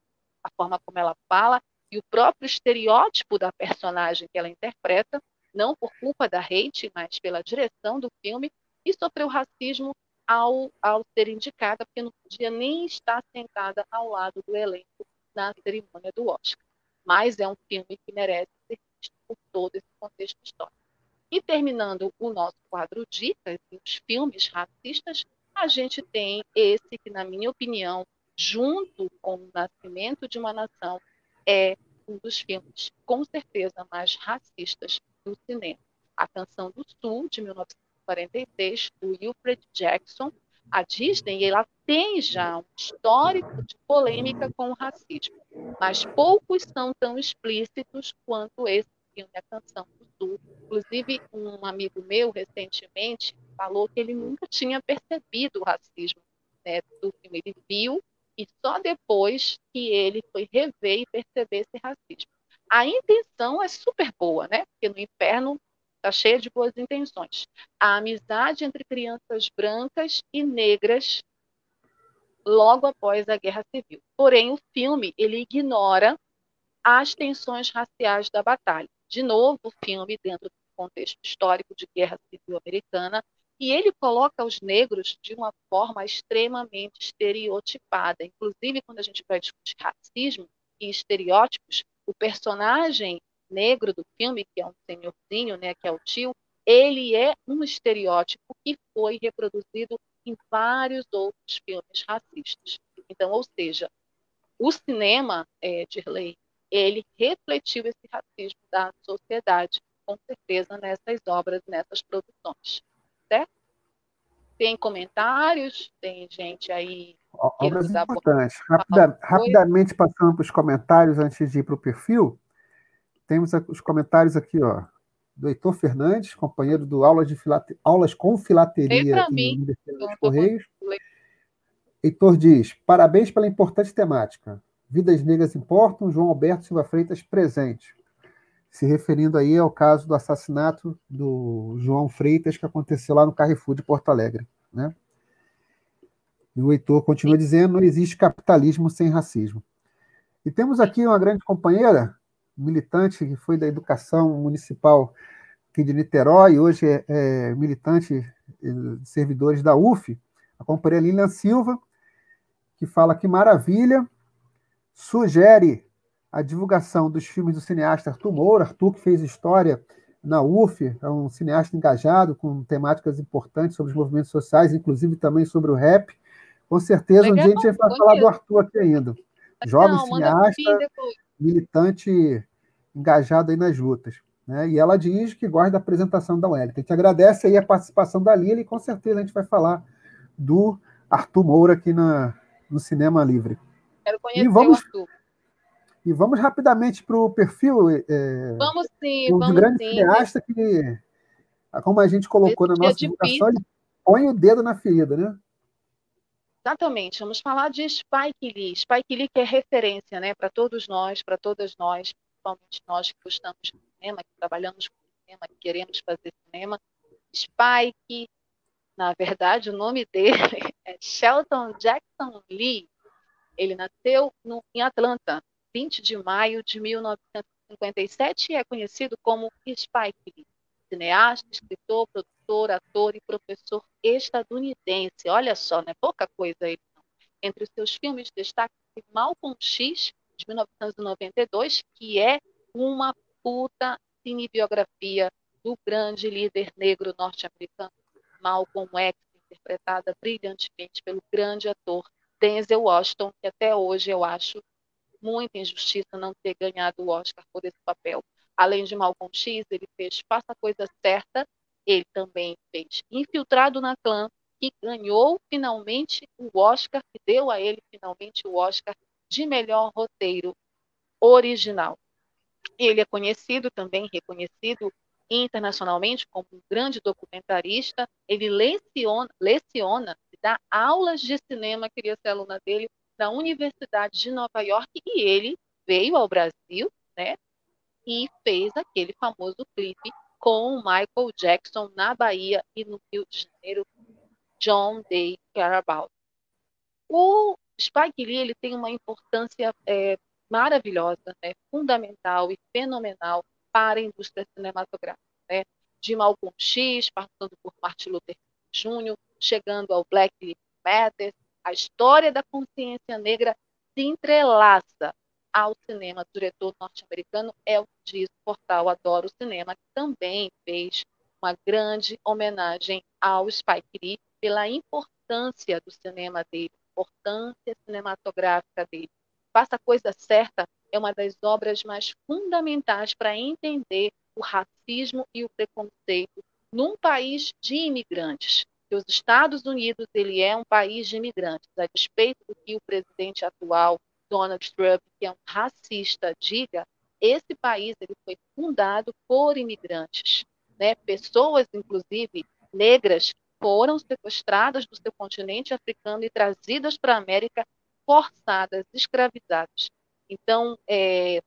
a forma como ela fala, e o próprio estereótipo da personagem que ela interpreta, não por culpa da hate, mas pela direção do filme, e sofreu racismo ao, ao ser indicada, porque não podia nem estar sentada ao lado do elenco na cerimônia do Oscar. Mas é um filme que merece ser visto por todo esse contexto histórico. E terminando o nosso quadro Dicas e os filmes racistas, a gente tem esse que, na minha opinião, junto com o Nascimento de uma Nação, é um dos filmes, com certeza, mais racistas do cinema. A Canção do Sul, de 1946, do Wilfred Jackson, a Disney ela tem já um histórico de polêmica com o racismo, mas poucos são tão explícitos quanto esse filme, A Canção do Sul. Inclusive, um amigo meu, recentemente, falou que ele nunca tinha percebido o racismo né, do filme. Ele viu e só depois que ele foi rever e perceber esse racismo. A intenção é super boa, né? Porque no inferno está cheia de boas intenções. A amizade entre crianças brancas e negras logo após a Guerra Civil. Porém, o filme ele ignora as tensões raciais da batalha. De novo, o filme, dentro do contexto histórico de Guerra Civil Americana, e ele coloca os negros de uma forma extremamente estereotipada. Inclusive, quando a gente vai discutir racismo e estereótipos, o personagem negro do filme, que é um senhorzinho, né, que é o tio, ele é um estereótipo que foi reproduzido em vários outros filmes racistas. Então, ou seja, o cinema, é, Dirley, ele refletiu esse racismo da sociedade, com certeza, nessas obras, nessas produções. Certo? Tem comentários? Tem gente aí. Obras importantes. Rapida, rapidamente passando para os comentários antes de ir para o perfil. Temos os comentários aqui, ó, do Heitor Fernandes, companheiro do Aulas, de Filate... Aulas com Filateria dos Correios. Heitor diz: parabéns pela importante temática. Vidas negras importam, João Alberto Silva Freitas presente. Se referindo aí ao caso do assassinato do João Freitas que aconteceu lá no Carrefour de Porto Alegre. Né? E o Heitor continua dizendo: não existe capitalismo sem racismo. E temos aqui uma grande companheira, militante que foi da educação municipal aqui de Niterói, hoje é, é militante de servidores da UF, a companheira Lilian Silva, que fala que maravilha, sugere a divulgação dos filmes do cineasta Arthur Moura, Arthur que fez história na UF, é um cineasta engajado com temáticas importantes sobre os movimentos sociais, inclusive também sobre o rap. Com certeza, um dia a gente vai falar do Arthur aqui ainda. Jovem Não, cineasta, militante engajado aí nas lutas. Né? E ela diz que gosta da apresentação da Wellington. A gente agradece aí a participação da Lili e com certeza a gente vai falar do Arthur Moura aqui na, no Cinema Livre. Quero conhecer e vamos, o Arthur. E vamos rapidamente para o perfil é, vamos sim, do vamos grande sim. cineasta que, como a gente colocou Esse na nossa divulgação, ele põe o dedo na ferida, né? Exatamente, vamos falar de Spike Lee. Spike Lee que é referência né, para todos nós, para todas nós, principalmente nós que gostamos de cinema, que trabalhamos com cinema, que queremos fazer cinema. Spike, na verdade, o nome dele é Shelton Jackson Lee. Ele nasceu no, em Atlanta, 20 de maio de 1957 e é conhecido como Spike Lee, cineasta, escritor, produtor, ator e professor estadunidense. Olha só, não é pouca coisa ele não. Entre os seus filmes destaca-se Malcolm X, de 1992, que é uma puta cinebiografia do grande líder negro norte-americano Malcolm X, interpretada brilhantemente pelo grande ator Denzel Washington, que até hoje eu acho muita injustiça não ter ganhado o Oscar por esse papel. além de Malcolm X, ele fez Faça a Coisa Certa, ele também fez Infiltrado na Clã, que ganhou finalmente o Oscar, que deu a ele finalmente o Oscar de melhor roteiro original. Ele é conhecido também, reconhecido internacionalmente como um grande documentarista. Ele leciona, leciona dá aulas de cinema, queria ser aluna dele, na Universidade de Nova York, e ele veio ao Brasil, né? E fez aquele famoso clipe com Michael Jackson na Bahia e no Rio de Janeiro, John Day Carabout. O Spike Lee ele tem uma importância é, maravilhosa, né, fundamental e fenomenal para a indústria cinematográfica. Né? De Malcolm X, passando por Martin Luther King Jr., chegando ao Black Lives Matter, a história da consciência negra se entrelaça ao cinema do diretor norte-americano é o que diz o portal Adoro Cinema, que também fez uma grande homenagem ao Spike Lee pela importância do cinema dele, importância cinematográfica dele. Faça a Coisa Certa é uma das obras mais fundamentais para entender o racismo e o preconceito num país de imigrantes. Que os Estados Unidos ele é um país de imigrantes, a despeito do que o presidente atual Donald Trump, que é um racista, diga, esse país ele foi fundado por imigrantes, né? Pessoas, inclusive negras, foram sequestradas do seu continente africano e trazidas para a América, forçadas, escravizadas. Então, é,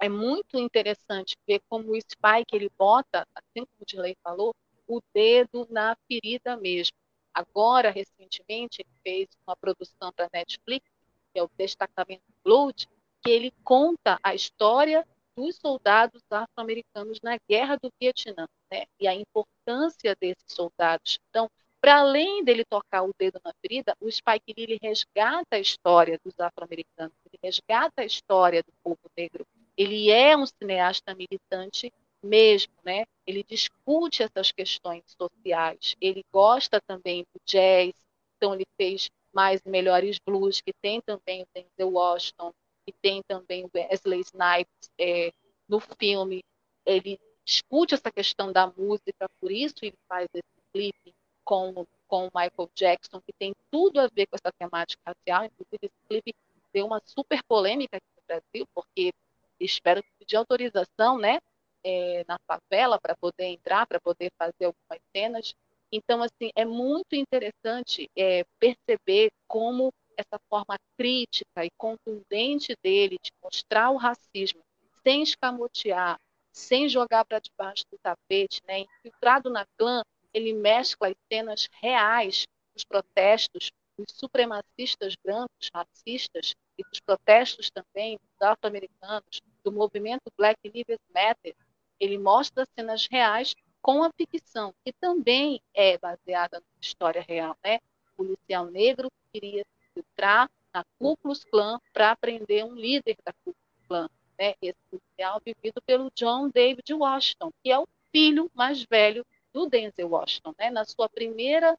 é muito interessante ver como o Spike ele bota, assim como o Dirley falou, o dedo na ferida mesmo. Agora, recentemente, ele fez uma produção para Netflix que é o Destacamento Blood, que ele conta a história dos soldados afro-americanos na Guerra do Vietnã, né? E a importância desses soldados. Então, para além dele tocar o dedo na ferida, o Spike Lee resgata a história dos afro-americanos, ele resgata a história do povo negro. Ele é um cineasta militante mesmo, né? Ele discute essas questões sociais. Ele gosta também do jazz, então ele fez mais melhores blues, que tem também o Denzel Washington, que tem também o Wesley Snipes é, no filme. Ele discute essa questão da música, por isso ele faz esse clipe com, com o Michael Jackson, que tem tudo a ver com essa temática racial. Inclusive, esse clipe deu uma super polêmica aqui no Brasil, porque espero pedir autorização né, é, na favela para poder entrar, para poder fazer algumas cenas. Então, assim, é muito interessante é, perceber como essa forma crítica e contundente dele de mostrar o racismo sem escamotear, sem jogar para debaixo do tapete, né? infiltrado na clã, ele mescla as cenas reais dos protestos dos supremacistas brancos, racistas, e dos protestos também dos afro-americanos, do movimento Black Lives Matter. Ele mostra cenas reais com a ficção, que também é baseada na história real, né? O policial negro queria se filtrar na Ku Klux Klan para prender um líder da Ku Klux Klan, né? Esse policial vivido pelo John David Washington, que é o filho mais velho do Denzel Washington, né? Na sua primeira,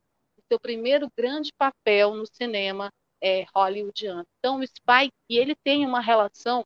seu primeiro grande papel no cinema é, hollywoodiano. Então, o Spike, ele tem uma relação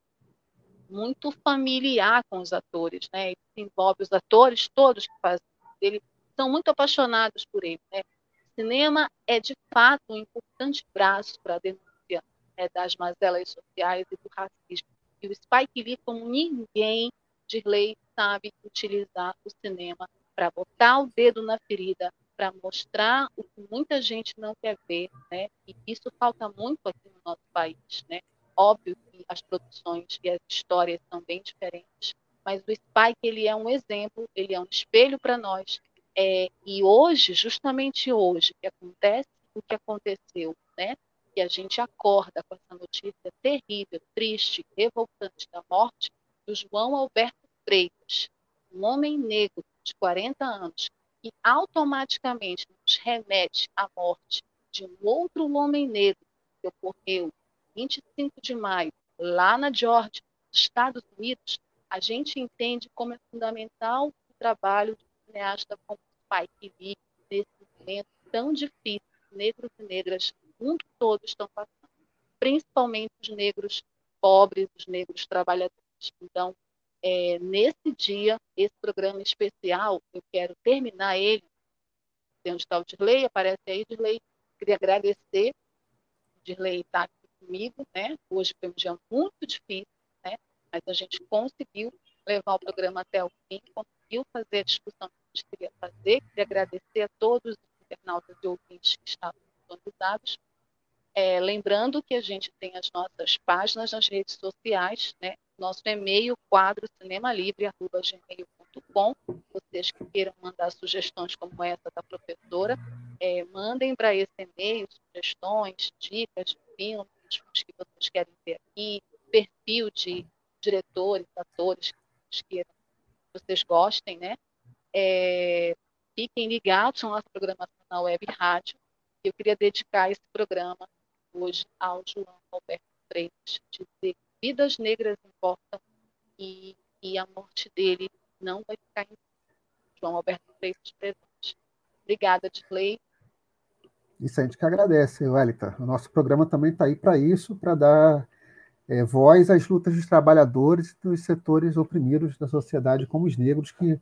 muito familiar com os atores, né? Ele envolve os atores todos que fazem ele são muito apaixonados por ele, né? O cinema é de fato um importante braço para a denúncia né, das mazelas sociais e do racismo. E o Spike Lee, como ninguém de lei, sabe utilizar o cinema para botar o dedo na ferida, para mostrar o que muita gente não quer ver, né? E isso falta muito aqui no nosso país, né? Óbvio que as produções e as histórias são bem diferentes, mas o Spike ele é um exemplo, ele é um espelho para nós. É, e hoje, justamente hoje, que acontece o que aconteceu, né? Que a gente acorda com essa notícia terrível, triste, revoltante da morte do João Alberto Freitas, um homem negro de 40 anos, que automaticamente nos remete à morte de um outro homem negro que ocorreu 25 de maio, lá na Georgia, Estados Unidos, a gente entende como é fundamental o trabalho do cineasta como Spike Lee nesse momento tão difícil que negros e negras do mundo todo estão passando, principalmente os negros pobres, os negros trabalhadores. Então, É, nesse dia, esse programa especial, eu quero terminar ele, onde está o Dirley, aparece aí, Dirley, queria agradecer, o Dirley está aqui comigo, né? Hoje foi um dia muito difícil, né? Mas a gente conseguiu levar o programa até o fim, conseguiu fazer a discussão que a gente queria fazer. Queria agradecer a todos os internautas e ouvintes que estavam sintonizados. É, lembrando que a gente tem as nossas páginas nas redes sociais, né? Nosso e-mail, quadro cinemalivre.gmail.com. Vocês que queiram mandar sugestões como essa da professora, é, mandem para esse e-mail sugestões, dicas filmes, que vocês querem ver aqui, perfil de diretores, atores que vocês gostem, né? É, fiquem ligados na nossa programação na web rádio. Eu queria dedicar esse programa hoje ao João Alberto Freitas, dizer vidas negras importam e, e a morte dele não vai ficar em João Alberto Freitas presente. Obrigada, Disley. Isso a gente que agradece, Wellington. O nosso programa também está aí para isso, para dar é, voz às lutas dos trabalhadores e dos setores oprimidos da sociedade, como os negros, que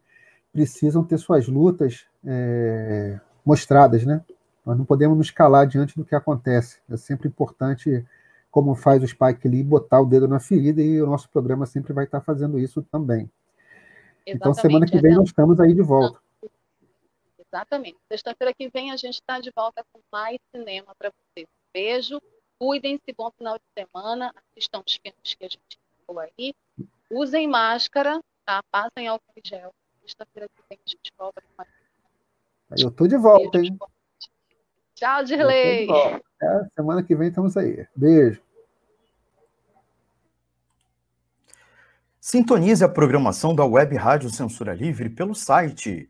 precisam ter suas lutas é, mostradas, né? Nós não podemos nos calar diante do que acontece. É sempre importante, como faz o Spike Lee, botar o dedo na ferida e o nosso programa sempre vai estar fazendo isso também. Exatamente. Então, semana que vem nós estamos aí de volta. Exatamente. Sexta-feira que vem a gente está de volta com mais cinema para vocês. Beijo, cuidem-se, bom final de semana, assistam os filmes que a gente falou aí, usem máscara, tá? Passem álcool em gel. Sexta-feira que vem a gente volta com mais Eu tô de volta, Beijo, hein? Tchau, Dirley. É, semana que vem estamos aí. Beijo. Sintonize a programação da Web Rádio Censura Livre pelo site